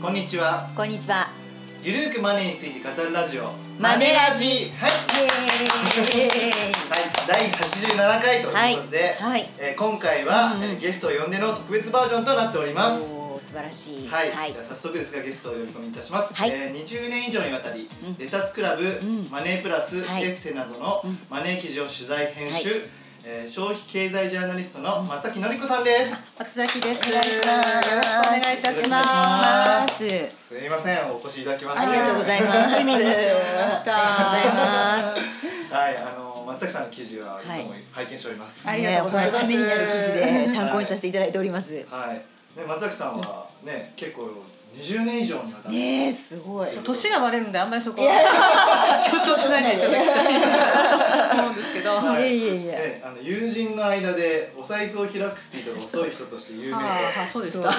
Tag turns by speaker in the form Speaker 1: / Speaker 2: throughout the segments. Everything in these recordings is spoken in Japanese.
Speaker 1: こんにちは。
Speaker 2: こんにちは。
Speaker 1: ゆるーくマネーについて語るラジオ。
Speaker 2: マネラジ。
Speaker 1: はい。はい、第87回ということで、
Speaker 2: はい。はい。
Speaker 1: えー今回は、
Speaker 2: うんうん。
Speaker 1: えーゲストを呼んでの特別バージョンとなっております。
Speaker 2: 素晴らしい。
Speaker 1: はい、
Speaker 2: はい。
Speaker 1: 早速ですがゲストをお呼び込みいたします、
Speaker 2: はい。
Speaker 1: えー20年以上にわたり、
Speaker 2: うん。
Speaker 1: レタスクラブ、
Speaker 2: ん。
Speaker 1: マネープラス、
Speaker 2: はい。
Speaker 1: エッセなどの
Speaker 2: うん。
Speaker 1: マネー記事を取材編集、
Speaker 2: は
Speaker 1: えー消費経済ジャーナリストの松崎のり子さんです、
Speaker 3: 松崎です。
Speaker 2: お願いします。
Speaker 3: よろしくお願いいたしま。
Speaker 2: ますす。
Speaker 1: すいませんお越しいただきまして
Speaker 2: ありがとうございます。
Speaker 3: 楽しみにしておりました
Speaker 2: ありがとうございます。
Speaker 1: はいあの松崎さんの記事はいつも拝見しております
Speaker 3: ありがとうございます
Speaker 2: ね本当ためになる記事で参考にさせていただいております。
Speaker 1: はい、ね、松崎さんはね、結構20年以上にわたって、
Speaker 2: ねえ、すごい。
Speaker 3: 年がバレるんであんまりそこは強調しないでいただきたいなと思うんですけど。
Speaker 1: はい
Speaker 2: いやいやいや
Speaker 1: ねあの友人の間でお財布を開くスピードが遅い人として有名で、
Speaker 3: ああそうでした。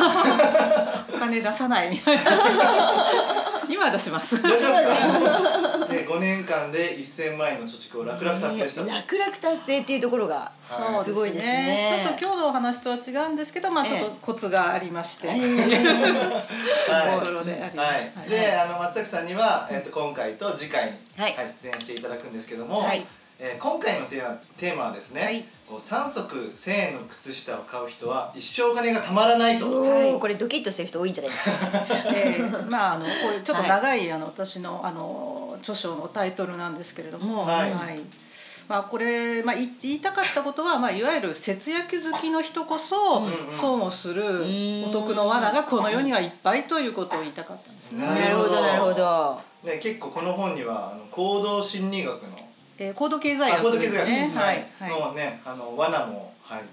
Speaker 3: お金出さないみたいな。今は出します。
Speaker 1: 大丈夫ですか？ね、5年間で1000万円の貯蓄を楽々達成した。と。
Speaker 2: 楽々達成っていうところが
Speaker 1: はい。
Speaker 2: すごいですね。
Speaker 3: ちょっと今日のお話とは違うんですけど、まあちょっとコツがありまして、
Speaker 2: ええ。
Speaker 3: ところであります。
Speaker 1: はい、で、あの松崎さんには、えっ、と今回と次回に、
Speaker 2: はい
Speaker 1: 出演していただくんですけども、
Speaker 2: はい
Speaker 1: えー今回のテーマテーマはですね、
Speaker 3: はい。
Speaker 1: こう3足1000円の靴下を買う人は一生お金がたまらないと。
Speaker 2: お
Speaker 3: はい。
Speaker 2: お、これドキッとしてる人多いんじゃないでしょうか。
Speaker 3: えーまああのこれちょっと長い、あの私のあの著書のタイトルなんですけれども、
Speaker 1: はい。
Speaker 3: まあこれまあい言いたかったことはまあいわゆる節約好きの人こそ損をするお得の罠がこの世にはいっぱいということを言いたかったんですね。
Speaker 1: な
Speaker 2: なるほどなるほど。
Speaker 1: ね、結構この本にはあの行動心理学の
Speaker 3: えー、高度経済
Speaker 1: 学
Speaker 3: ね。
Speaker 1: は
Speaker 3: はいいはい。
Speaker 1: のねあの罠もはい。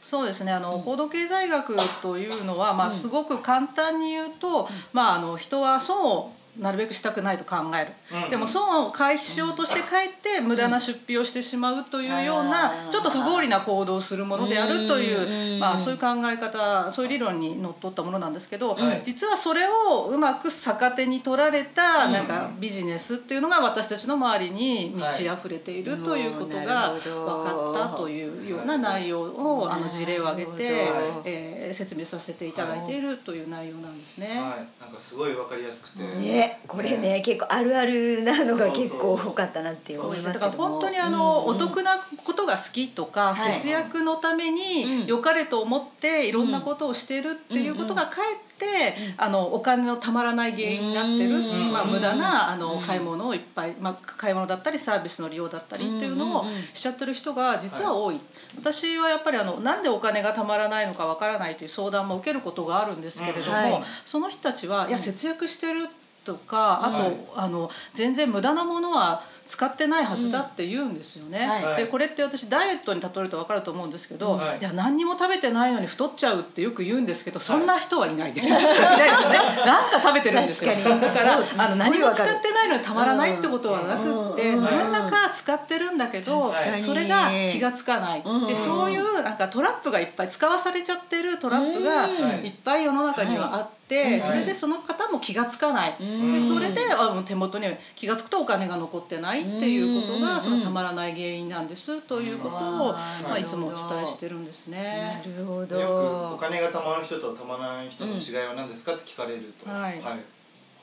Speaker 3: そうですね。あの、高度経済学というのは、まあ、すごく簡単に言うと、まあ、あの人は損をなるべくしたくないと考える、
Speaker 1: うんうん。
Speaker 3: でも損を回避しようとしてかえって無駄な出費をしてしまうというような、ちょっと不合理な行動をするものであるという、
Speaker 2: うん
Speaker 3: まあ、そういう考え方そういう理論にのっとったものなんですけど、
Speaker 1: はい。
Speaker 3: 実はそれをうまく逆手に取られた
Speaker 1: うん。
Speaker 3: なんかビジネスっていうのが私たちの周りに満ち溢れているということ
Speaker 2: はい。
Speaker 3: が分かったというような内容をあの事例を挙げてえー説明させていただいているという内容なんですね。
Speaker 1: はい。なんかすごいわかりやすくて、
Speaker 2: ね、これね、結構あるあるなのが結構多かったなって思い
Speaker 3: ですね。だから。本当にあの、
Speaker 2: うん
Speaker 3: お得なことが好きとか、
Speaker 2: はい。
Speaker 3: 節約のため
Speaker 2: うん。
Speaker 3: に良かれと思っていろんなことをしているっていうことがかえって、あのお金のたまらない原因になってる、
Speaker 2: うん
Speaker 3: まあ、無駄なあの
Speaker 2: うん
Speaker 3: 買い物をいっぱい、まあ、買い物だったりサービスの利用だったりっていうのをしちゃってる人が実は多い。私はやっぱりあのなんでお金がたまらないのかわからないという相談も受けることがあるんですけれども、
Speaker 2: うんはい。
Speaker 3: その人たちはいや節約してるとか、あと、
Speaker 1: はい。
Speaker 3: あの全然無駄なものは使ってないはずだって言うんですよね。
Speaker 2: はい。
Speaker 3: でこれって私ダイエットに例えると分かると思うんですけど、
Speaker 1: はい。
Speaker 3: い、や何にも食べてないのに太っちゃうってよく言うんですけどそんな人はいないで、い、ないですよね。なんか食べてるんですよ。だからあの何も使ってないのにたまらないってことはなくって、
Speaker 2: うん。
Speaker 3: 何らか使ってるんだけど、それが気がつかない。
Speaker 2: うん。
Speaker 3: でそういうなんかトラップがいっぱい使わされちゃってるトラップが
Speaker 1: うん。
Speaker 3: い。っぱい世の中にはあって、
Speaker 2: はい。
Speaker 3: それでその方も気がつかない。
Speaker 2: うん。
Speaker 3: でそれであの手元に気が付くとお金が残ってないっていうこと
Speaker 2: うん
Speaker 3: がそのたまらない原因なんですということを、
Speaker 2: うん
Speaker 3: まあ、
Speaker 2: ない
Speaker 3: つもお伝えしてるんですね。
Speaker 2: なるほ
Speaker 1: よくお
Speaker 2: ど。
Speaker 1: 金がたまる人とたまらない人の違いは何ですかって聞かれると、
Speaker 3: はい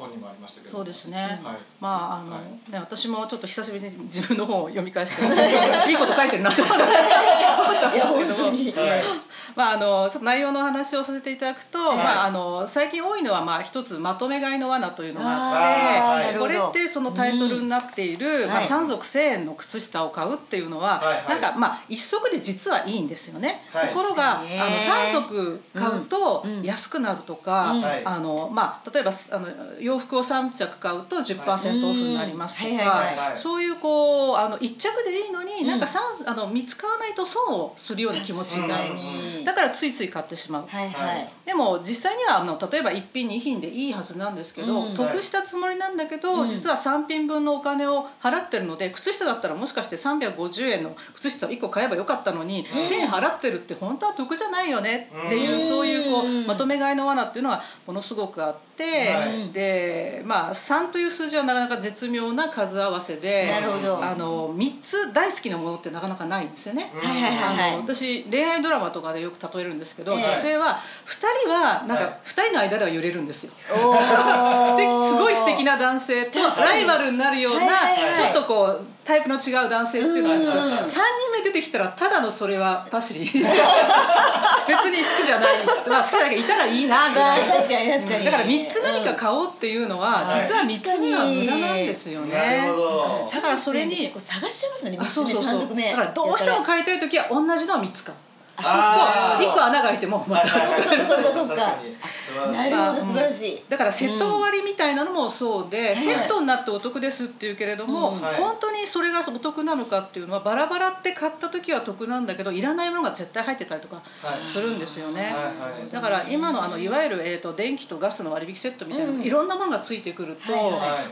Speaker 1: 本にもありましたけど。
Speaker 3: そうですね。
Speaker 1: はい。
Speaker 3: まああの、
Speaker 1: はい。
Speaker 3: ね私もちょっと久しぶりに自分の本を読み返していいこと書いてるなと思って。
Speaker 2: いや本当に。
Speaker 1: はい
Speaker 3: まああのちょっと内容の話をさせていただくと、
Speaker 1: い。
Speaker 3: まああの最近多いのはまあ一つまとめ買いの罠というのがあって、これってそのタイトルになっている、まあ
Speaker 2: はい。
Speaker 3: 三足千円の靴下を買うっていうのは、
Speaker 1: はいはい。
Speaker 3: なんかまあ一足で実はいいんですよね。
Speaker 1: はい。
Speaker 3: ところがあの三足買うと
Speaker 2: うん。うん。
Speaker 3: 安くなるとか、
Speaker 2: うん。
Speaker 1: はい
Speaker 3: あのまあ例えばあの洋服を三着買うと10%オフになりますとか、そういうこうあの一着でいいのに、
Speaker 2: ん。
Speaker 3: なんか三あの見つからないと損をするような気持ちになるだからついつい買ってしまう。
Speaker 2: はいは
Speaker 1: はい。
Speaker 2: い。
Speaker 3: でも実際にはあの例えば1品2品でいいはずなんですけど、
Speaker 2: うん。
Speaker 3: 得したつもりなんだけど、
Speaker 2: うん。
Speaker 3: 実は3品分のお金を払ってるので靴下だったらもしかして350円の靴下を1個買えばよかったのに、1,000円払ってるって本当は得じゃないよねっていう、
Speaker 2: うん。
Speaker 3: そういうこう
Speaker 2: うん。
Speaker 3: まとめ買いの罠っていうのはものすごくあって、
Speaker 1: はい。
Speaker 3: ででまあ3という数字はなかなか絶妙な数合わせで
Speaker 2: なるほど。
Speaker 3: あの3つ大好きなものってなかなかないんですよね。
Speaker 1: うん。
Speaker 2: はいはい
Speaker 3: 私恋愛ドラマとかでよく例えるんですけど、
Speaker 2: ええ。
Speaker 3: 女性は2人はなん
Speaker 1: はい。
Speaker 3: か2人の間では揺れるんですよ。
Speaker 2: おー。
Speaker 3: 素敵すごい素敵な男性とライバルになるような
Speaker 2: はいはいはい。
Speaker 3: ちょっとこうタイプの違う男性っていうのがあるんですよ
Speaker 2: うんうん。
Speaker 3: 3人目出てきたらただのそれはパシリ。別に好きじゃない。まあ好きだけどいたらいいなぐらい。
Speaker 2: 確かに確かに。
Speaker 3: だから3つ何か買おうっていうのは
Speaker 1: はい
Speaker 3: 実は3つには無駄なんですよね。だからそれに
Speaker 2: 探しちゃいますよね
Speaker 3: あそうそう
Speaker 2: 三
Speaker 3: そう。
Speaker 2: 足目。
Speaker 3: だからどうしても買いたい時は同じのを3つ買う
Speaker 1: あー。
Speaker 3: 1個穴が開いてもまた
Speaker 2: そうかそう。かそうか。
Speaker 1: 確かに。素晴らし
Speaker 2: ないるほど。素晴らしい。
Speaker 3: だからセット割りみたいなのもそうで、
Speaker 2: ん。
Speaker 3: セットになってお得ですっていうけれども、本当にそれがお得なのかっていうのはバラバラって買った時は得なんだけどいらないものが絶対入ってたりとか
Speaker 1: はい。
Speaker 3: するんですよね。
Speaker 1: はいはい
Speaker 3: だから今のあのいわゆる、えー、と電気とガスの割引セットみたいな、
Speaker 2: うん。
Speaker 3: いろんなものがついてくると、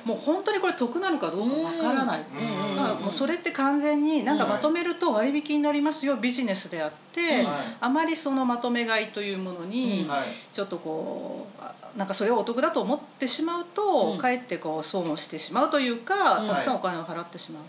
Speaker 3: もう本当にこれ得なのかどうかわからない、
Speaker 1: うん
Speaker 3: だからもうそれって完全になんかまとめると割引になりますよビジネスであって、
Speaker 1: はい。
Speaker 3: あまりそのまとめ買いというものに、
Speaker 1: はい。
Speaker 3: ちょっとこうあなんかそれをお得だと思ってしまうと、
Speaker 2: うん。
Speaker 3: かえってこう損をしてしまうというか、
Speaker 2: うん
Speaker 3: たくさんお金を払ってしまう、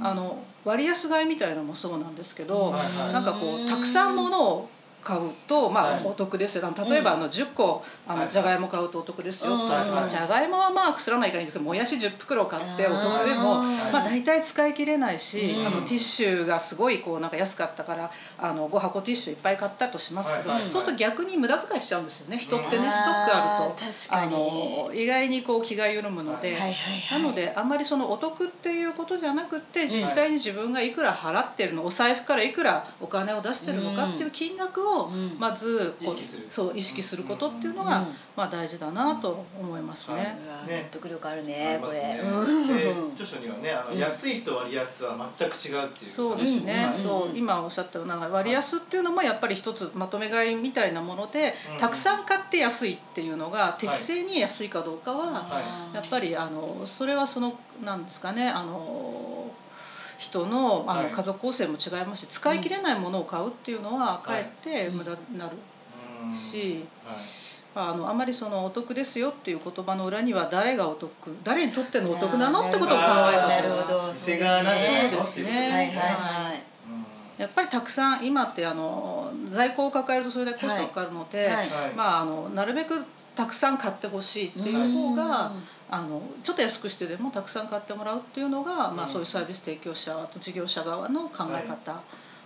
Speaker 1: うん。
Speaker 3: あの割安買いみたいなのもそうなんですけど、なんかこうたくさんものを買うとま
Speaker 1: はい。
Speaker 3: あお得ですよ。例えばあの10個あ
Speaker 1: はい
Speaker 3: のじゃがいも買うとお得ですよ。
Speaker 2: うん。
Speaker 3: まあじゃがいもはまあくすらないからいいんですけどもやし10袋買ってお得でもまあ大体使い切れないし
Speaker 2: うん。
Speaker 3: あのティッシュがすごいこうなんか安かったからあの5箱ティッシュいっぱい買ったとしますけどそうすると逆に無駄遣いしちゃうんですよね。人ってね
Speaker 2: うん
Speaker 3: ストックあると。
Speaker 2: あ
Speaker 3: の意外にこう気が緩むので。ないのであんまりそのお得っていうことじゃなくて実際に自分がいくら払ってるのお財布からいくらお金を出してるのかっていう金額を
Speaker 2: うん。
Speaker 3: まずこう
Speaker 1: 意識する。
Speaker 3: そう意識することっていうのが
Speaker 2: うん。
Speaker 3: まあ大事だなと思います
Speaker 1: はい
Speaker 3: ね。
Speaker 2: うわ
Speaker 1: ね。
Speaker 2: 説得力ある
Speaker 1: あ
Speaker 2: ね。これ。
Speaker 1: ね
Speaker 2: うん。
Speaker 1: で著書にはねあの安いと割安は全く違うっていう
Speaker 3: そうですね、
Speaker 1: はい
Speaker 3: そう。今おっしゃったような割安っていうのもやっぱり一つまとめ買いみたいなもので、
Speaker 1: うん。
Speaker 3: たくさん買って安いっていうのが適正に安いかどうかは、
Speaker 1: はい。
Speaker 3: やっぱりあのそれはそのなんですかねあの人のあの
Speaker 1: はい。
Speaker 3: 家族構成も違いますし使い切れないものを買うっていうのはかえって無駄になる
Speaker 1: うん。
Speaker 3: し、
Speaker 1: はい。
Speaker 3: まあ、あのあまりそのお得ですよっていう言葉の裏には誰がお得誰にとってのお得なのってことを考える
Speaker 2: なるほど。
Speaker 3: そうですね。
Speaker 2: はい
Speaker 3: やっぱりたくさん今ってあの在庫を抱えるとそれだけコストがかかるので、まあ、あのなるべくたくさん買ってほしいっていう方が、
Speaker 2: うん
Speaker 3: あのちょっと安くしてでもたくさん買ってもらうっていうのが、まあ、
Speaker 1: うん
Speaker 3: そういうサービス提供者と事業者側の考え方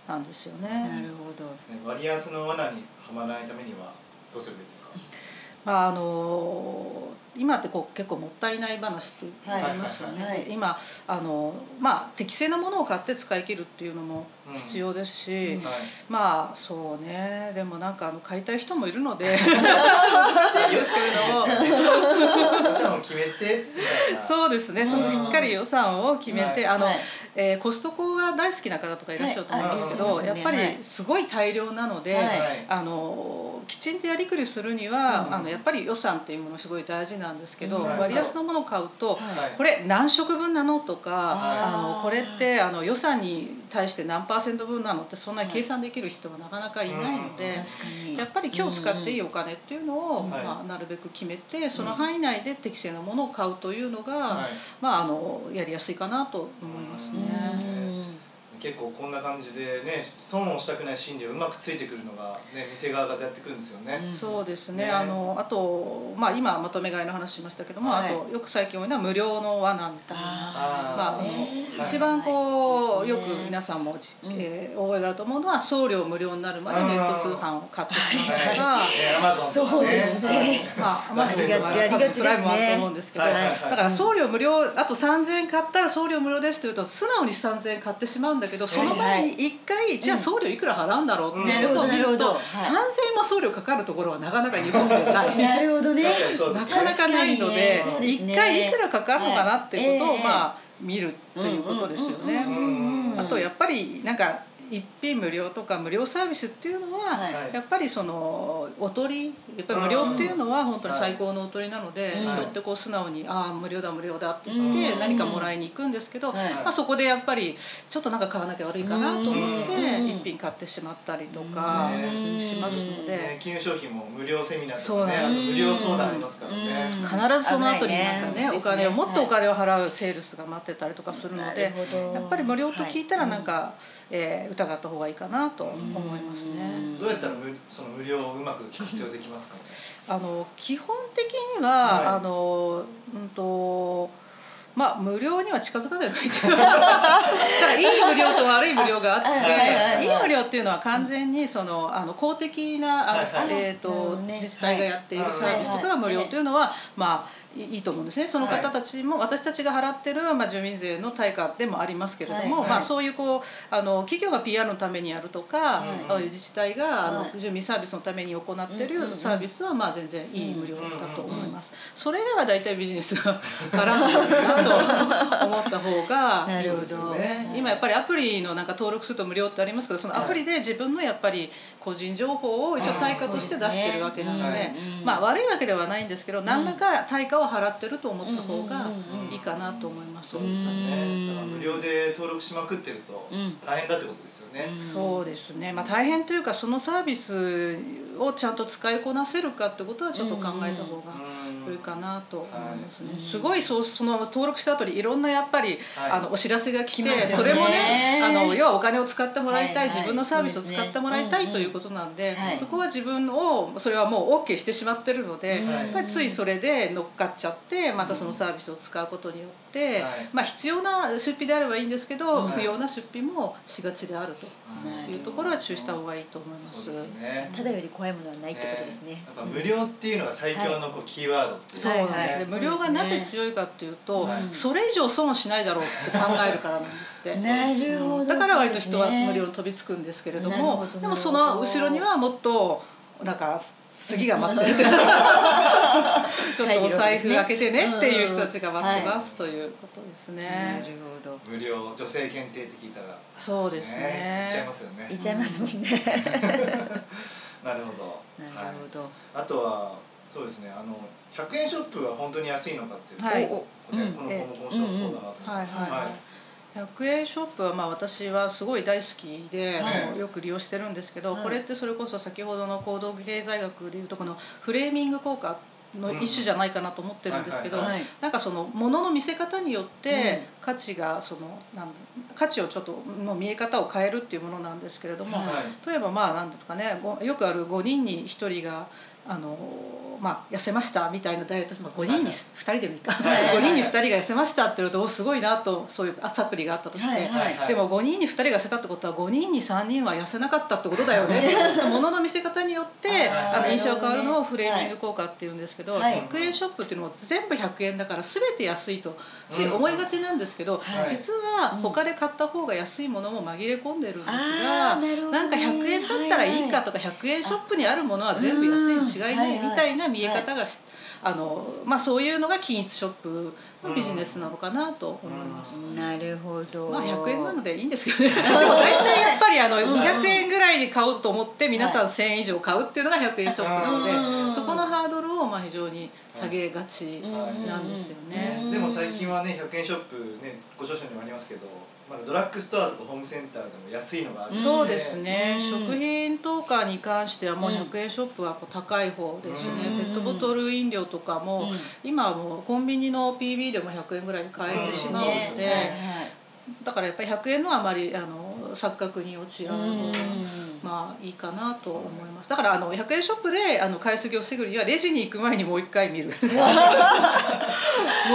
Speaker 3: なんですよね。
Speaker 2: なるほど。
Speaker 1: ね割安の罠にはまらないためにはどうすればいいですか？
Speaker 3: まああの今ってこう結構もったいない話ってありますよね、
Speaker 2: はい
Speaker 3: 今あの、まあ、適正なものを買って使い切るっていうのも必要ですし、
Speaker 2: うん。
Speaker 1: はい。
Speaker 3: まあそうね。でもなんかあの買いたい人もいるので。そうですね、そのしっかり予算を決めて、
Speaker 1: はい。
Speaker 3: あの、
Speaker 2: はい。
Speaker 3: えーコストコが大好きな方とかいらっしゃると思うんですけど、やっぱり
Speaker 2: す
Speaker 3: ごい大量なので、
Speaker 2: はい。
Speaker 3: あのきちんとやりくりするには、
Speaker 1: うん。
Speaker 3: あのやっぱり予算っていうものすごい大事なんですけど、
Speaker 2: うん。
Speaker 3: 割安のものを買うと、
Speaker 2: はい。
Speaker 3: これ何食分なのとか、
Speaker 2: あー
Speaker 3: あのこれってあの予算に対して何パーセント分なのってそんなに計算できる人はなかなかいないので。やっぱり今日使っていいお金っていうのを、
Speaker 1: うん。
Speaker 3: まあ、なるべく決めてその範囲内で適正なものを買うというのが、
Speaker 1: はい。
Speaker 3: まあ、あのやりやすいかなと思います
Speaker 2: う
Speaker 3: ね。
Speaker 2: ん
Speaker 1: 結構こんな感じでね損をしたくない心理をうまくついてくるのが、ね、店側がやってくるんですよね。
Speaker 3: そうですね。
Speaker 1: ね。
Speaker 3: あのあと、まあ、今まとめ買いの話しましたけども、
Speaker 2: はい。
Speaker 3: あとよく最近多いのは無料の罠みたいな。
Speaker 2: あ
Speaker 3: まあ、あの
Speaker 2: ね。
Speaker 3: 一番こう、
Speaker 2: はい。
Speaker 3: よく皆さんもえー覚えがあると思うのは送料無料になるまでネット通販を買ってしまうとか、
Speaker 1: はい、アマゾンとかね。
Speaker 2: そうですね。
Speaker 3: まあ、アマゾンとか
Speaker 2: ありがちありがちですね。
Speaker 3: プライムもあると思うんですけど、
Speaker 1: はいはいはい。
Speaker 3: だから送料無料あと3000円買ったら送料無料ですというと素直に3000円買ってしまうんだけどその前に1回、じゃあ送料いくら払うんだろうっていうことを見ると、
Speaker 2: なるほどなるほど。はい。
Speaker 3: 3000円も送料かかるところはなかなか日本でない。
Speaker 2: なるほどね。
Speaker 3: なかなかないので
Speaker 2: 確かにね。
Speaker 3: 回いくらかかるのかなっていうことを、
Speaker 2: はい。ええ
Speaker 3: まあ見るっていうことですよね。あとやっぱりなんか一品無料とか無料サービスっていうのは、
Speaker 2: はい。
Speaker 1: はい
Speaker 3: やっぱりそのおとりやっぱり無料っていうのは本当に最高のおとりなので、
Speaker 2: はい。
Speaker 3: 人ってこう素直に「ああ無料だ無料だ」って言って
Speaker 2: うん。
Speaker 3: 何かもらいに行くんですけど、
Speaker 2: はい。
Speaker 3: まあ、そこでやっぱりちょっとなんか買わなきゃ悪いかなと思って
Speaker 2: うん。
Speaker 3: 一品買ってしまったりとか
Speaker 1: うん。
Speaker 3: しますので。
Speaker 1: ね、。金融商品も無料セミナー
Speaker 3: そう
Speaker 1: とかね無料相談ありますからね、
Speaker 3: 必ずその後になんかね
Speaker 2: ね。
Speaker 3: お金をもっとお金を払うセールスが待ってたりとかするので
Speaker 2: なるほど。
Speaker 3: やっぱり無料と聞いたらなんか、えー疑った方がいいかなと思いますね。
Speaker 2: うん。
Speaker 1: どうやったら無その無料をうまく活用できますか？ね
Speaker 3: あの基本的には、
Speaker 1: はい。
Speaker 3: あのうんとまあ無料には近づかない方がいいですだからいい無料と悪い無料があって、
Speaker 2: はい
Speaker 1: はい
Speaker 3: 無料っていうのは完全にそのあの公的なあの、えーと
Speaker 2: なるほどね
Speaker 3: 自治体がやっている
Speaker 1: はい。
Speaker 3: サービスとかが無料というのは、まあいいいと思うんですね。その方たちも、私たちが払ってる、まあ、住民税の対価でもありますけれども、
Speaker 2: はい。
Speaker 3: まあ、そういうこうあの企業が PR のためにやるとか、
Speaker 1: うん
Speaker 3: ああいう自治体があの、
Speaker 2: はい。
Speaker 3: 住民サービスのために行ってるサービスはまあ全然いい無料だと思います。それ以外は大体ビジネスが絡んでるなと思った方が
Speaker 2: なるほど。
Speaker 1: いいですよね。
Speaker 3: 今やっぱりアプリのなんか登録すると無料ってありますけどそのアプリで自分のやっぱり個人情報を一応対価として出してるわけなのでまあ悪いわけではないんですけど何らか対価を払ってると思った方がいいかなと思います。
Speaker 1: そうですよ
Speaker 2: うん。
Speaker 1: ねだから無料で登録しまくってると
Speaker 2: うん
Speaker 1: 大変だってことですよね、
Speaker 3: そうですね、まあ、大変というかそのサービスをちゃんと使いこなせるかってことはちょっと考えた方が
Speaker 1: うん。
Speaker 3: 良いかなと思いますね、
Speaker 2: はい。
Speaker 3: すごいそうその登録した後にいろんなやっぱり、
Speaker 1: はい。
Speaker 3: あのお知らせが来てそれもねあの要はお金を使ってもらいたい、自分のサービスを使ってもらいたい、ということなんで、
Speaker 2: はい
Speaker 3: そこは自分をそれはもう OK してしまってるので、
Speaker 2: うん
Speaker 3: やっぱりつい。それで乗っかっちゃってまたそのサービスを使うことによって、
Speaker 1: はい
Speaker 3: まあ、必要な出費であればいいんですけど、
Speaker 1: はい。
Speaker 3: 不要な出費もしがちであると。
Speaker 1: うん
Speaker 3: いうところは注意した方がいいと思います。
Speaker 2: ただより怖いものはないってことですね。
Speaker 1: やっぱ無料っていうのが最強のこうキーワードっていう。
Speaker 3: そうなんです。ね、無料がなぜ強いかっていうと、
Speaker 1: はい。
Speaker 3: それ以上損しないだろうって考えるからなんですって。
Speaker 2: なるほど。
Speaker 3: だから割と人は無料に飛びつくんですけれどもでもその後ろにはもっとなんか次が待ってる。ちょっとお財布開けてねっていう人たちが待ってます。ということです
Speaker 2: な
Speaker 3: ね。
Speaker 2: るほど
Speaker 1: 無料。女性限定って聞いたら。
Speaker 3: そうです
Speaker 1: ね。
Speaker 3: ね。
Speaker 1: 言っちゃいますよね。
Speaker 2: 言っちゃいますもんね。
Speaker 1: なるほど。
Speaker 2: なるほど。
Speaker 1: あとはそうですね。あの100円ショップは本当に安いのかっていうと、
Speaker 3: はい。
Speaker 1: ね
Speaker 2: うん。
Speaker 1: この項目面白そうだなと思って、
Speaker 3: はいはい。はい100円ショップはまあ私はすごい大好きで、よく利用してるんですけど、
Speaker 2: はい。
Speaker 3: これってそれこそ先ほどの行動経済学でいうとこのフレーミング効果の一種じゃないかなと思ってるんですけど、なんかその物の見せ方によって
Speaker 2: うん。
Speaker 3: 価値がそのなん価値をちょっとの見え方を変えるっていうものなんですけれども、例えばまあなんですかねごよくある5人に1人があのまあ、痩せましたみたいなダイエット、まあ、5人に2人でもいいか、
Speaker 1: はい
Speaker 3: 5人に2人が痩せましたって言うとおすごいなとそういうあサプリがあったとして、でも5人に2人が痩せたってことは5人に3人は痩せなかったってことだよね。物の見せ方によって
Speaker 1: あ
Speaker 3: の印象が変わるのをフレーミング効果っていうんですけど、
Speaker 2: はい。
Speaker 3: 100円ショップっていうのも全部100円だから全て安いと思いがちなんですけど、
Speaker 2: はい。
Speaker 3: 実は他で買った方が安いものも紛れ込んでるんですが、
Speaker 2: な
Speaker 3: んか100円だったらいいかとか100円ショップにあるものは全部安いに違いないみたいな見え方がしあのまあ、そういうのが均一ショップのビジネスなのかなと思います。
Speaker 2: なるほど。
Speaker 3: まあ100円なのでいいんですけどね。で も大体やっぱりあの200円ぐらいで買おうと思って皆さん1000円以上買うっていうのが100円ショップなので、
Speaker 2: うん。
Speaker 3: そこのハードルをまあ非常に下げがちなんですよね。
Speaker 2: うん。
Speaker 1: でも最近はね100円ショップねご著書にもありますけど、まだドラッグストアとかホームセンターでも安いのがあるので。
Speaker 3: そうですね、
Speaker 2: うん。
Speaker 3: 食品等価に関してはもう100円ショップはこう高い方ですね、
Speaker 1: うん。
Speaker 3: ペットボトル飲料とかも、
Speaker 2: うん。
Speaker 3: 今はもうコンビニの PB でも100円ぐらいで買えてしまうので、
Speaker 1: そうですね。
Speaker 3: だからやっぱり100円のはあまりあの錯覚に陥らないまあいいかなと思います。だからあの100円ショップであの買いすぎを防ぐにはレジに行く前にもう一回見る。もう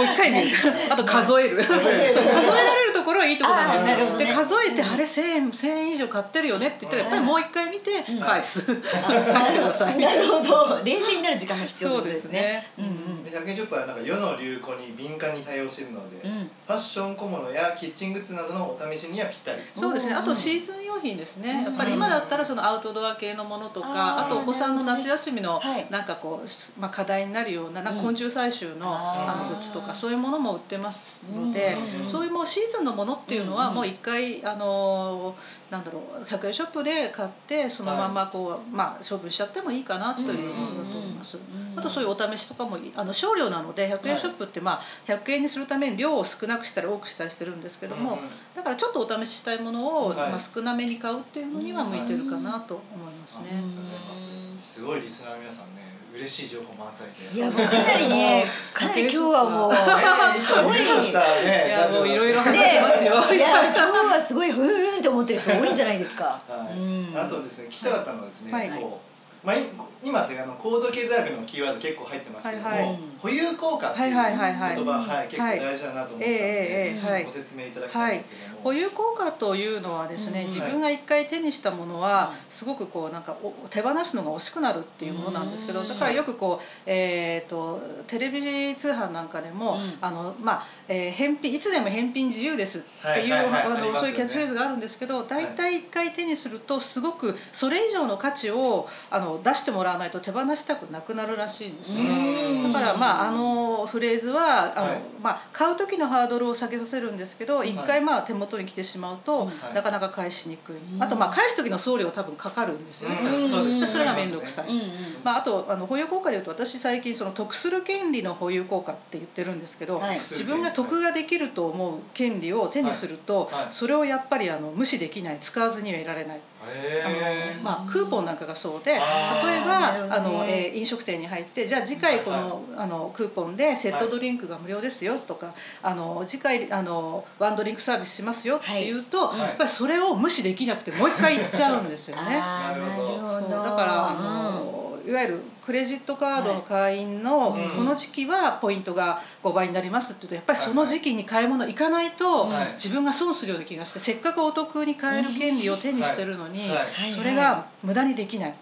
Speaker 3: 一回見る。あと数える。数えられるところはいいところなんですよ、
Speaker 2: ね。
Speaker 3: で数えてあれ1000円1000円以上買ってるよねって言ったらやっぱりもう一回見て返す、返してください。
Speaker 2: なるほど。冷静になる時間が必要ですね。
Speaker 3: そうですね。
Speaker 2: うんうん。
Speaker 1: で100円ショップはなんか世の流行に敏感に対応しているので、
Speaker 2: うん。
Speaker 1: ファッション小物やキッチングッズなどのお試しにはぴったり。
Speaker 3: そうですね。あとシーズン用品ですね。やっぱり今だったらそのアウトドア系のものとか
Speaker 2: あ
Speaker 3: とお子さんの夏休みの
Speaker 2: はい。
Speaker 3: なんかこう、まあ、課題になるようななんか昆虫採集の,、
Speaker 2: あ
Speaker 3: のグッズとかそういうものも売ってますので、
Speaker 2: うん
Speaker 3: そういうもうシーズンのものっていうのはもう一回あのなんだろう100円ショップで買ってそのままこう、まあ、処分しちゃってもいいかなというものだとます。あとそういうお試しとかもいいあの少量なので100円ショップってまあ100円にするために量を少なくしたり多くしたりしてるんですけども、だからちょっとお試ししたいものを、
Speaker 1: はい。
Speaker 3: まあ、少なめに買うっていうのには向いてるかなと思いますね。
Speaker 1: ありがとうございます。すごいリスナーの皆さんね嬉しい情報満載で。
Speaker 2: いやもうかなりね かなり今日はもう
Speaker 1: ねいつもびっくりしたね
Speaker 3: いやもういろいろ話
Speaker 2: ね
Speaker 3: せますよ。
Speaker 2: いや今日はすごいふーんって思ってる人多いんじゃないですか。
Speaker 1: はい。
Speaker 2: うん。
Speaker 1: あとですね聞きたかったのはですね、
Speaker 3: はい。
Speaker 1: こうまあ、今ってあの高度経済学のキーワード結構入ってますけども、
Speaker 3: はいはい。
Speaker 1: 保有効果っていう言
Speaker 3: はいはいはい
Speaker 1: 葉、
Speaker 3: はい
Speaker 1: はい結構大事だなと思ったので、ご説明いただきたいんですけども、
Speaker 3: 保有効果というのはですね、
Speaker 2: うん
Speaker 3: 自分が一回手にしたものはすごくこうなんかお手放すのが惜しくなるっていうものなんですけど
Speaker 2: うん。
Speaker 3: だからよくこう、えー、とテレビ通販なんかでも、
Speaker 2: うん。
Speaker 3: あのまあえー返品いつでも返品自由ですっていう、
Speaker 1: はいはいはい
Speaker 3: あのそういうキャッチフレーズがあるんですけど大体一回手にするとすごくそれ以上の価値をあの出してもらわないと手放したくなくなるらしいんですよね。
Speaker 1: うん。
Speaker 3: だからまああのフレーズはあの、
Speaker 1: はい。
Speaker 3: まあ、買う時のハードルを下げさせるんですけど一回まあ手元に来てしまうと、
Speaker 1: はい。
Speaker 3: なかなか返しにくい、あとまあ返す時の送料多分かかるんですよ。ね、
Speaker 1: うん。そうですね
Speaker 3: それが面倒くさい、
Speaker 2: うん。うん
Speaker 3: まあ、あとあの保有効果でいうと私最近その得する権利の保有効果って言ってるんですけど、
Speaker 2: はい。
Speaker 3: 自分が得ができると思う権利を手にすると、
Speaker 1: はい。はい。
Speaker 3: それをやっぱりあの無視できない。使わずにはいられない。あ
Speaker 1: へ
Speaker 3: のまあ、クーポンなんかがそうで例えばあの、えー飲食店に入ってじゃあ次回この,、
Speaker 1: はい
Speaker 3: あのクーポンでセットドリンクが無料ですよとか、あの次回あのワンドリンクサービスしますよってい。うと、
Speaker 1: はい
Speaker 3: やっぱりそれを無視できなくてもう一回行っちゃうんですよね。
Speaker 2: なるほど。
Speaker 3: だからあの、いわゆるクレジットカードの会員の
Speaker 1: はい。
Speaker 3: この時期はポイントが5倍になりますって言うとやっぱりその時期に買い物行かないと
Speaker 1: はい。
Speaker 3: 自分が損するような気がしてせっかくお得に買える権利を手にしてるのにそれが無駄にできない。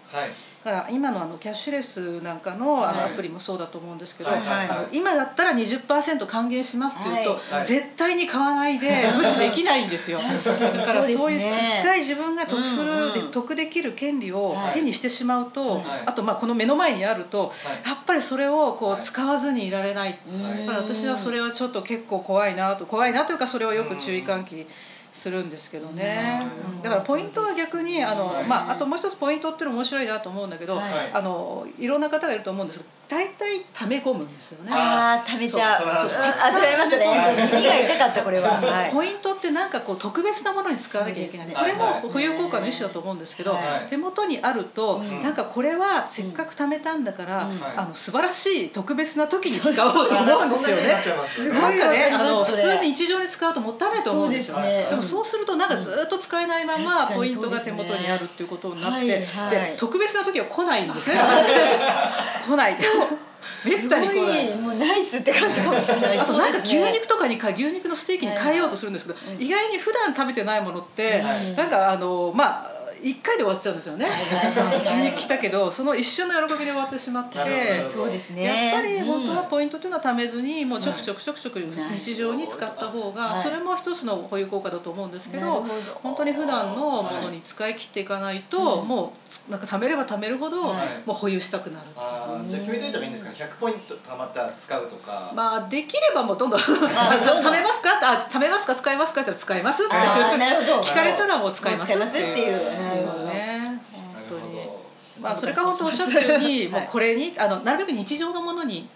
Speaker 3: から今のあのキャッシュレスなんかのあの
Speaker 1: はい
Speaker 3: アプリもそうだと思うんですけど、
Speaker 1: はい
Speaker 3: 今だったら20%還元しますって言うと、絶対に買わないで 無視できないんですよ。だから
Speaker 2: そう
Speaker 3: いう一回自分が得する、で得できる権利を
Speaker 2: はい。
Speaker 3: 手にしてしまうと、
Speaker 1: はい。
Speaker 3: あとまあこの目の前にあると、
Speaker 1: はい。
Speaker 3: やっぱりそれをこ
Speaker 1: はい。う
Speaker 3: 使わずにいられない。だから私はそれはちょっと結構怖いなと怖いなというかそれをよく注意喚起するんですけどね、だからポイントは逆にあの、
Speaker 1: はい。
Speaker 3: まあ、あともう一つポイントっていうの面白いなと思うんだけど、
Speaker 2: はい。
Speaker 3: あのいろんな方がいると思うんです大体溜め込むんですよね。
Speaker 2: ああ食べちゃう。あそれありました
Speaker 1: はい
Speaker 2: ね。耳が痛かったこれは。はい。
Speaker 3: ポイントってなんかこう特別なものに使わなきゃいけない、これも保有効果の一種だと思うんですけど、
Speaker 2: はい
Speaker 3: 手元にあると、
Speaker 2: うん
Speaker 3: なんかこれはせっかく貯めたんだから、
Speaker 2: うん
Speaker 3: あの素晴らしい特別な時に使おうと思うんですよね。
Speaker 2: すごい
Speaker 3: なんかねあの普通に日常に使うともったいないと思うんですよ。
Speaker 2: そうですね
Speaker 3: でもそうするとなんかずっと使えないま
Speaker 2: 確
Speaker 3: まポイントが手元にあるっていうことになって、で特別な時は来ないんですね。来ない。めったに来な
Speaker 2: もうナイスって感じかもしれない。
Speaker 3: あとなんか牛肉とかにか牛肉のステーキに変えようとするんですけど、
Speaker 2: はい
Speaker 3: 意外に普段食べてないものって、
Speaker 2: はい。
Speaker 3: なんかあのまあ一回で終わっちゃうんですよね。
Speaker 2: はい。
Speaker 3: 牛肉来たけどその一瞬の喜びで終わってしまって。
Speaker 2: そうですね。
Speaker 3: やっぱり本当は
Speaker 2: うん
Speaker 3: ポイントというのは貯めずにもうちょくちょくちょくちょく日常に使った方が
Speaker 2: はい。
Speaker 3: それも一つの保有効果だと思うんですけど本当に普段のものに使い切っていかないと
Speaker 2: うん
Speaker 3: もうなんか貯めれば貯めるほど
Speaker 2: はい。
Speaker 3: もう保有したくなる。
Speaker 1: じゃあ決めといた方がいいんですか？ね100ポイントたまったら使うとか、
Speaker 3: まあできればもうどんどん貯めますか？あ貯めますか？使いますか？って言ったら使いますって
Speaker 2: あーなるほど。
Speaker 3: 聞かれたらもう使います
Speaker 2: もう使いますっていう
Speaker 3: なるほどね
Speaker 1: な
Speaker 3: 本
Speaker 1: る
Speaker 3: 当に
Speaker 1: ほど
Speaker 3: まあそれから本当おっしゃったように
Speaker 2: はい。
Speaker 3: もうこれにあのなるべく日常のものに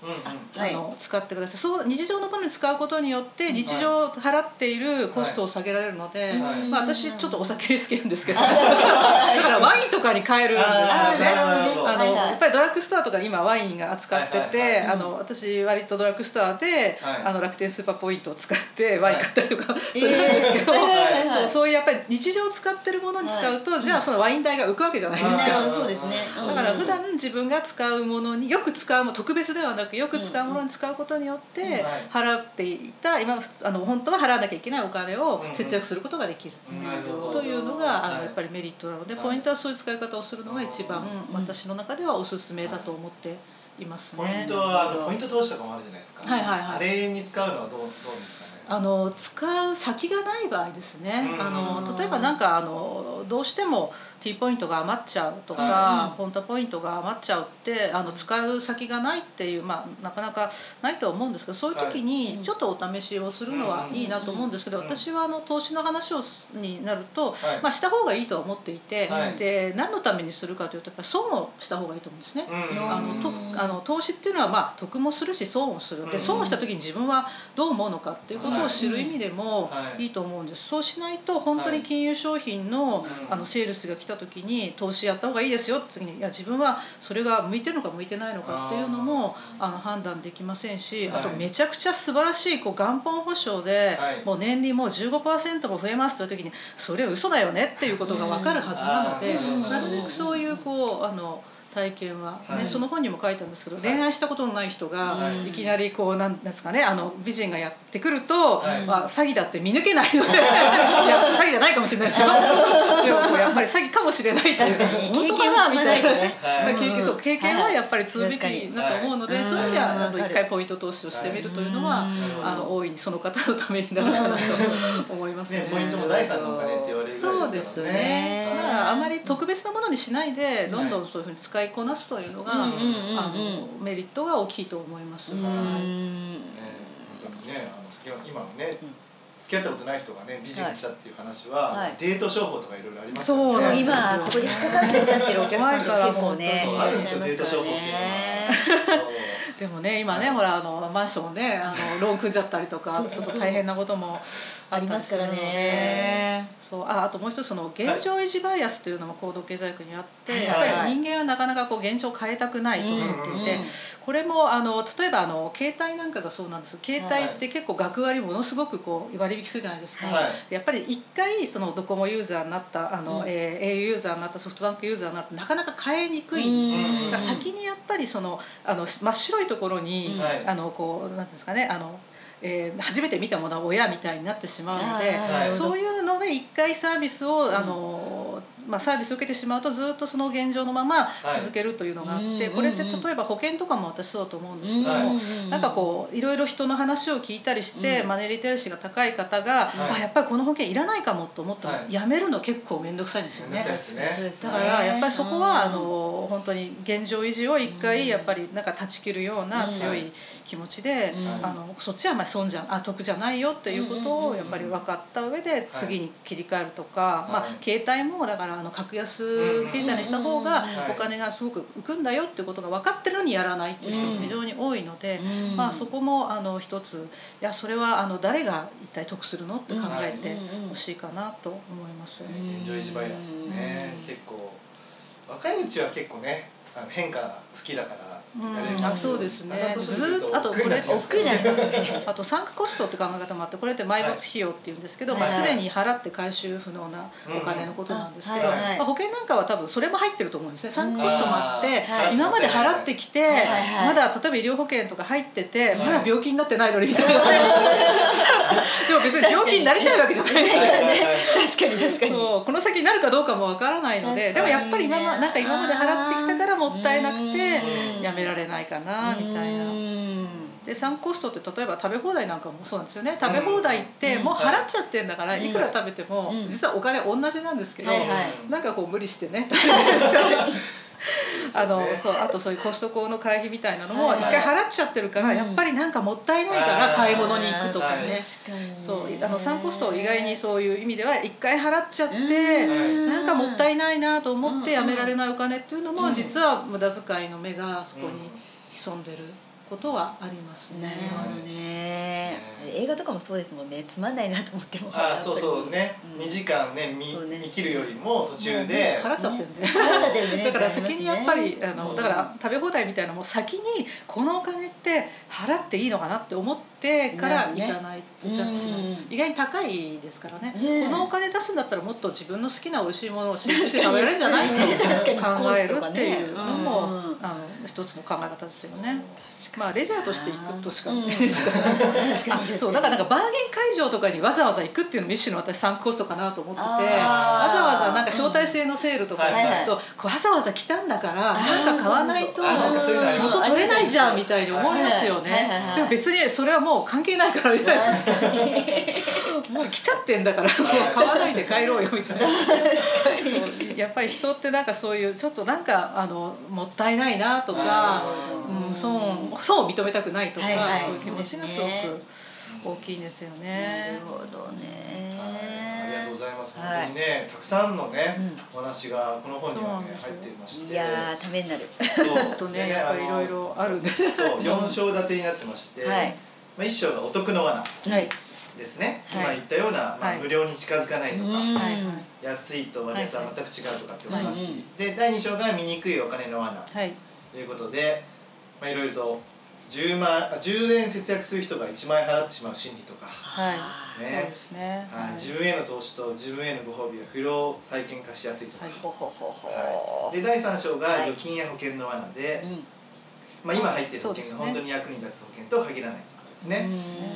Speaker 3: あの使ってください。そう日常のものに使うことによって日常払っているコストを下げられるので、
Speaker 1: はい。
Speaker 3: まあ、私ちょっとお酒好きなんですけど。だ。からワインとかに変えるんですよね。あのやっぱりドラッグストアとか今ワインが扱ってて、あの私割とドラッグストアで、
Speaker 1: はい。
Speaker 3: あの楽天スーパーポイントを使ってワイン買ったりとか するんですけど、そうそういうやっぱり日常使ってるものに使うと、じゃあそのワイン代が浮くわけじゃないですか。
Speaker 2: なるほどそうですね。
Speaker 3: だから普段自分が使うものによく使うもの特別ではなくよく使うものに使うことによって
Speaker 1: はい。
Speaker 3: 払っていた今あの本当は払わなきゃいけないお金を節約することができる。というのがあの
Speaker 1: はい
Speaker 3: やっぱりメリットなので
Speaker 1: はい。
Speaker 3: ポイントはそういう使い方をするのが一番
Speaker 2: うん
Speaker 3: 私の中ではおすすめだと思っていますね。
Speaker 1: ポイン。トはポイント投資とかもあるじゃないですか、
Speaker 3: はいはいはい。
Speaker 1: あれに使うのはどうどうですかね？
Speaker 3: あの使う先がない場合ですね、
Speaker 1: うん。
Speaker 3: あの例えばなんかあのどうしても T ポイントが余っちゃうとか、
Speaker 1: は
Speaker 3: ポンタポイントが余っちゃうってあの使う先がないっていう、まあ、なかなかないとは思うんですけどそういう時にちょっとお試しをするのはいいなと思うんですけど、
Speaker 1: うん
Speaker 3: 私はあの投資の話をすになると、
Speaker 1: はい。
Speaker 3: まあ、した方がいいとは思っていて、
Speaker 1: はい。
Speaker 3: で何のためにするかというとやっぱり損をした方がいいと思うんですね。
Speaker 1: うん。
Speaker 3: あのとあの投資っていうのはまあ得もするし損をする。
Speaker 1: うん。
Speaker 3: で損をした時に自分はどう思うのかっていうことを知る意味でも
Speaker 1: はい。
Speaker 3: い。いと思うんです。そうしないと本当に金融商品の
Speaker 1: うん。
Speaker 3: あのセールスが来た時に投資やった方がいいですよって時にいや自分はそれが向いてるのか向いてないのかっていうのもあの判断できませんし
Speaker 1: はい。
Speaker 3: あとめちゃくちゃ素晴らしいこう元本保証で
Speaker 1: はい。
Speaker 3: もう年利もう15%も増えますという時にそれは嘘だよねっていうことが分かるはずなので
Speaker 1: うん。
Speaker 3: なるべくそういうこうあの体験は、ね
Speaker 1: はい。
Speaker 3: その本にも書いたんですけど、
Speaker 1: はい。
Speaker 3: 恋愛したことのない人が、
Speaker 1: はい。
Speaker 3: い、きなりこうなんですかねあの美人がやってくると、
Speaker 1: はい。
Speaker 3: まあ、詐欺だって見抜けないので いや詐欺じゃないかもしれないですよ。でもやっぱり詐欺かもしれないって本当かなみたいな。
Speaker 1: はい
Speaker 3: まあ経験そう経験はやっぱり積むべきだと思うので、
Speaker 2: はい。
Speaker 3: そういう意味では一回ポイント投資をしてみるというのは、
Speaker 2: はい
Speaker 3: あの大いにその方のためになるかなと思いますね。
Speaker 1: ねポイントも第三のお金れるぐらい
Speaker 3: そうですよね。
Speaker 1: はい
Speaker 3: だからあまり特別なものにしないでどんどんそういうふうに使いこなすというのが、
Speaker 2: うんうんうんうん。
Speaker 3: あのメリットが大きいと思います。
Speaker 2: うん。
Speaker 1: ね本当にねあの今のね付き合ったことない人がね美人が来たっていう話は、
Speaker 2: はい。
Speaker 1: デート商法とかいろいろあります
Speaker 3: そう
Speaker 2: そう。今そこで引っかかってちゃってるお客さんと結構ね。
Speaker 1: そう
Speaker 2: いらっしゃいますからね。
Speaker 3: でもね今ね、ほらあのマンションをねあのローン組んじゃったりとか
Speaker 2: そうそうそう。
Speaker 3: ちょっと大変なこともあり
Speaker 2: ますからね
Speaker 3: そうああともう一つその現状維持バイアスというのも行動経済学にあって、
Speaker 2: はい。
Speaker 3: やっぱり人間はなかなかこう現状を変えたくないと思っていて、
Speaker 2: うんうん
Speaker 3: これもあの例えばあの携帯なんかがそうなんです。携帯って結構額割りものすごくこう割引するじゃないですか。
Speaker 1: はい。
Speaker 3: やっぱり一回そのドコモユーザーになったあの、
Speaker 2: うん。
Speaker 3: えー au ユーザーになったソフトバンクユーザーになるとなかなか変えにくいんですよ。
Speaker 1: うん
Speaker 3: だ先にやっぱりそのあの真っ白いところに、
Speaker 1: はい。
Speaker 3: あのこうなんていうんですかねあの、えー初めて見たものは親みたいになってしまうので、
Speaker 1: はい
Speaker 3: そういうので一回サービスを、あのまあ、サービスを受けてしまうとずっとその現状のまま続けるというのがあって、
Speaker 2: はい
Speaker 3: これって例えば保険とかも私そうだと思うんですけども、
Speaker 1: はい。
Speaker 3: なんかこういろいろ人の話を聞いたりして、
Speaker 2: うん。
Speaker 3: マネーリテラシーが高い方が、
Speaker 1: はい。
Speaker 3: あやっぱりこの保険いらないかもと思っても、
Speaker 1: はい。
Speaker 3: やめるの結構面倒くさいんですよね。だからやっぱりそこはあ
Speaker 2: うん。
Speaker 3: の本当に現状維持を一回やっぱりなんか断ち切るような強い気持ちで、
Speaker 2: うん。
Speaker 3: あのそっちはまあ損じゃあ得じゃないよっていうことをやっぱり分かった上で次に切り替えるとか、まあ
Speaker 1: はい
Speaker 3: 携帯もだからあの格安携帯にした方がお金がすごく浮くんだよっていうことが分かってるのにやらないっていう人が非常に多いので、
Speaker 2: うん。
Speaker 3: まあそこもあの一ついやそれはあの誰が一体得するのって考えてほしいかなと思います。
Speaker 1: ね。結構若いうちは結構ねあの変化好きだから
Speaker 3: あそうですね。
Speaker 1: と
Speaker 3: ずっとあと
Speaker 1: 億劫になってきます
Speaker 2: 億劫になりますよね。
Speaker 3: あとサンクコストって考え方もあってこれって埋没費用っていうんですけど、
Speaker 2: はい。
Speaker 3: まあ、すでに払って回収不能なお金のことなんですけど、
Speaker 2: はい。はい。
Speaker 3: まあ、保険なんかは多分それも入ってると思うんですねサンクコストもあって、
Speaker 2: はい。
Speaker 3: 今まで払ってきて、
Speaker 2: はい。はい。はい。
Speaker 3: まだ例えば医療保険とか入ってて、
Speaker 1: はい。
Speaker 3: まだ病気になってないのにみたいな でも別に病気になりたいわけじゃない。
Speaker 1: はいはいはい
Speaker 2: 確かに。確かに。
Speaker 3: この先なるかどうかもわからないのででもやっぱり今まなんか今まで払ってきたからもったいなくて
Speaker 1: うん。
Speaker 3: やめられないかなみたいな。でサンクコストって例えば食べ放題なんかもそうなんですよね。食べ放題って
Speaker 2: うん。
Speaker 3: もう払っちゃってんだからいくら食べても
Speaker 2: うん。
Speaker 3: 実はお金同じなんですけどなんかこう無理してね食べてしまうあの
Speaker 1: そう
Speaker 3: あとそういうコストコの会費みたいなのも
Speaker 2: はい
Speaker 3: 一回払っちゃってるから
Speaker 2: うん。
Speaker 3: やっぱりなんかもったいないから買い物に行くとか
Speaker 1: はい
Speaker 3: ね。そうあのサンコストを意外にそういう意味では一回払っちゃって
Speaker 2: うん。
Speaker 3: なんかもったいないなと思って
Speaker 2: うん
Speaker 3: やめられないお金っていうの
Speaker 2: うん。
Speaker 3: も実は無駄遣いの目がそこに潜んでることはありますね。
Speaker 2: なるほどね。映画とかもそうですもんね。つまんないなと思っても。
Speaker 1: あそうそうね。
Speaker 2: うん。
Speaker 1: 2時間ね見
Speaker 2: そうね。
Speaker 1: 見切るよりも途中で。
Speaker 3: 払っちゃってるね。
Speaker 2: 払っちゃってるね
Speaker 3: だから先にやっぱりあの
Speaker 2: うん
Speaker 3: だから食べ放題みたいなのも先にこのお金って払っていいのかなって思ってから行かないとジャッジしな意外に高いですからね。
Speaker 2: ね
Speaker 3: このお金出すんだったらもっと自分の好きな美味しいものを食べられるんじゃない？っ て
Speaker 2: 確かに
Speaker 3: 考えるっていうのも、
Speaker 2: うん。
Speaker 3: あの一つの考え方ですよね。まあレジャーとして行くとしか、
Speaker 2: うん。
Speaker 3: ねそうだからなんかバーゲン会場とかにわざわざ行くっていうのも一種の私参考コストかなと思っててわざわざなんか招待制のセールとかに行くと、わざわざ来たんだからなんか買わないと元取れないじゃんみたいに思いますよね。でも別にそれはもう関係ないからみたいな。
Speaker 2: 確かに。
Speaker 3: もう来ちゃってんだからもう買わないで帰ろうよみたいな。そうやっぱり人ってなんかそういうちょっとなんかあのもったいないなとか、うん、損損を認めたくないとか、
Speaker 2: はいはい
Speaker 3: そういう気持ちがすごく大きいですよ
Speaker 2: な
Speaker 3: ね
Speaker 2: る。ほどね。
Speaker 1: ありがとうございます。本
Speaker 2: はい。
Speaker 1: 当にね、たくさんのね、お話がこの本にはね入っていまして、
Speaker 2: いやーためになる。
Speaker 1: そう。
Speaker 3: とね
Speaker 1: で
Speaker 3: やっぱりいろいろあるんで。
Speaker 1: そう、四章立てになってまして、
Speaker 2: はい
Speaker 1: まあ一章がお得の罠
Speaker 3: はい。
Speaker 1: ですね。
Speaker 2: はい。
Speaker 1: 今言ったような、まあ
Speaker 3: はい。
Speaker 1: 無料に近づかないとか、
Speaker 2: うん。
Speaker 3: はい
Speaker 1: 安いと割安は全く違うとかってお話、
Speaker 2: はい
Speaker 1: で第二章が見くいお金の罠。
Speaker 3: はい。
Speaker 1: ということで、まあいろいろと10万あ10円節約する人が1万円払ってしまう心理とか、
Speaker 3: はい。
Speaker 1: ね。
Speaker 3: ね。
Speaker 1: はい、自分への投資と自分へのご褒美が不労債権化しやすいとか、
Speaker 3: はい。
Speaker 1: はい、で第3章が
Speaker 2: はい。
Speaker 1: 預金や保険の罠で、
Speaker 2: うん。
Speaker 1: まあ、今入ってる保険が本当に役に立つ保険とは限らないと。かですね、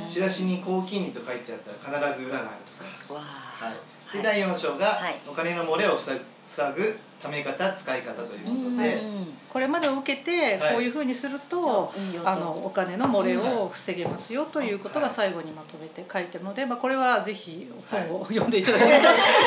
Speaker 2: うん。
Speaker 1: チラシに高金利と書いてあったら必ず裏があるとか、はい、で
Speaker 2: はい
Speaker 1: 第4章が
Speaker 2: はい。
Speaker 1: お金の漏れを塞ぐため方使い方ということで、
Speaker 3: これまでを受けて
Speaker 1: はい。
Speaker 3: こういうふうにすると、
Speaker 2: いい
Speaker 3: あのお金の漏れを防げますよということが最後にまとめて書いてるので、まあ、これはぜひ本を読んでいただきたい、
Speaker 1: ぜひ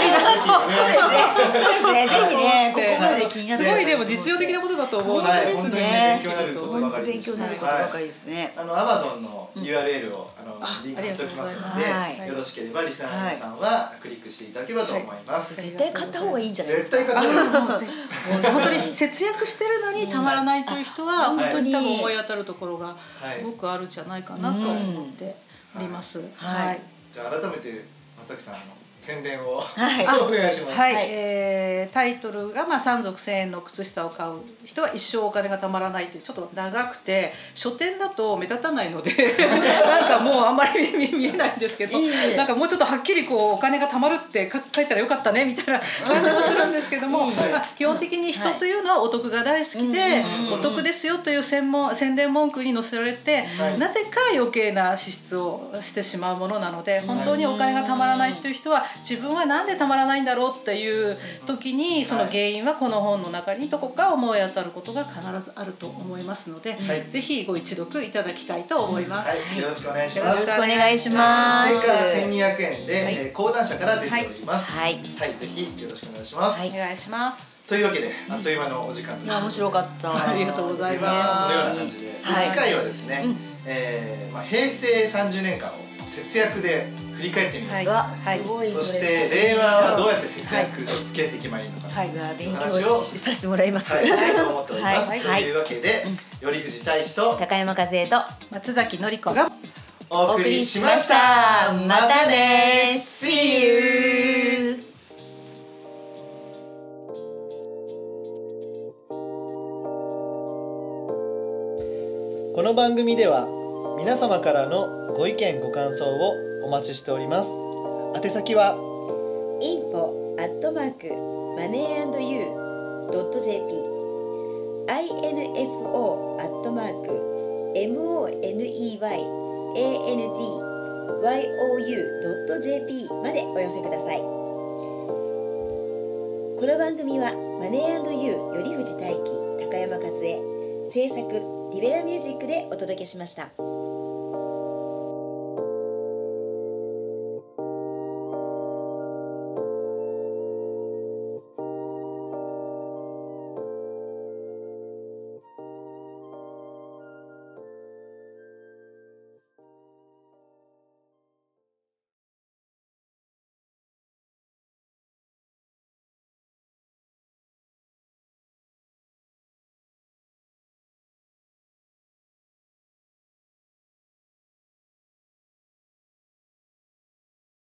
Speaker 1: お願いします。
Speaker 2: そうですね。ぜひね、こ
Speaker 3: はい
Speaker 2: こまで気になる。
Speaker 3: すごいでも実用的なことだと思う、
Speaker 2: 本
Speaker 1: はい。
Speaker 2: 当です
Speaker 1: 本当にね
Speaker 2: ね。
Speaker 1: 勉強になることばかりです
Speaker 2: 本当勉強になることばかりですね。
Speaker 1: あのアマゾンの URL を、あの
Speaker 3: あ
Speaker 1: リンク貼っておきますの
Speaker 2: ありがとうござい。ます
Speaker 1: で、よろしければリスナーの皆さんはクリックしていただければと思います。
Speaker 2: 絶対買った方がいいんじゃないですか。
Speaker 1: 絶対買った方がいい。
Speaker 3: 本当に節約してるのにたまらないという人は
Speaker 2: うん
Speaker 3: 本当に
Speaker 2: はい。
Speaker 3: 多分思い当たるところが
Speaker 1: はい。
Speaker 3: すごくあるんじゃないかなと思っております。
Speaker 2: はい。
Speaker 3: はい。
Speaker 1: じゃあ改めて松崎さんの宣伝を、
Speaker 2: はい。
Speaker 1: お願いします。
Speaker 3: はい、
Speaker 2: はい。
Speaker 3: えータイトルが、まあ「三足千円の靴下を買う人は一生お金がたまらない」というちょっと長くて書店だと目立たないので なんかもうあんまり見見えないんですけど
Speaker 2: い
Speaker 3: なんかもうちょっとはっきりこうお金がたまるって書書いたらよかったねみたいな感じもするんですけども、
Speaker 2: いえいえ
Speaker 3: まあ基本的に人というのはお得が大好きで、
Speaker 1: うん
Speaker 3: お得ですよという専門宣伝文句に載せられて、
Speaker 1: はい。
Speaker 3: なぜか余計な支出をしてしまうものなので本当にお金がたまらないという人は自分はなんでたまらないんだろうっていう時にその原因はこの本の中にどこか思い当たることが必ずあると思いますので、
Speaker 1: はい。
Speaker 3: ぜひご一読いただきたいと思います。
Speaker 1: はい、よろしくお願いし
Speaker 2: よろ
Speaker 1: ます。
Speaker 2: しくお願いします。
Speaker 1: 定価1200円で、
Speaker 3: はい。
Speaker 1: えー講談社から出ております。
Speaker 2: はい。
Speaker 1: ぜひよろしくお願い。します。
Speaker 2: はい。
Speaker 3: お願い。します。
Speaker 1: とい。うわけで、あっとい。う間のお時間
Speaker 2: い。や面白かった。
Speaker 3: ありがとうござい。ます
Speaker 1: このような感じで、で
Speaker 2: はい。
Speaker 1: 次回はですね、
Speaker 2: うん
Speaker 1: えーまあ平成30年間を節約で振り返ってみる。
Speaker 3: はいう
Speaker 2: わ、
Speaker 3: はい
Speaker 2: すごい
Speaker 1: そし。て令和はどうやって節約をつけていけばいいのか。
Speaker 3: はい
Speaker 2: 勉強
Speaker 1: 話を
Speaker 2: しさせてもらいます。
Speaker 1: はい、と思っております。
Speaker 2: はい
Speaker 1: というわけで、頼藤大樹と
Speaker 2: 高山和恵と
Speaker 3: 松崎のり子が
Speaker 1: お送りしました。
Speaker 2: またね See you!
Speaker 1: この番組では皆様からのご意見ご感想をお待ちしております。宛先は
Speaker 2: ？info アットマークマネー &you ドット jp info アットマーク money and you ドット jp までお寄せください。この番組はマネー &you より藤大輝高山和恵制作リベラミュージックでお届けしました。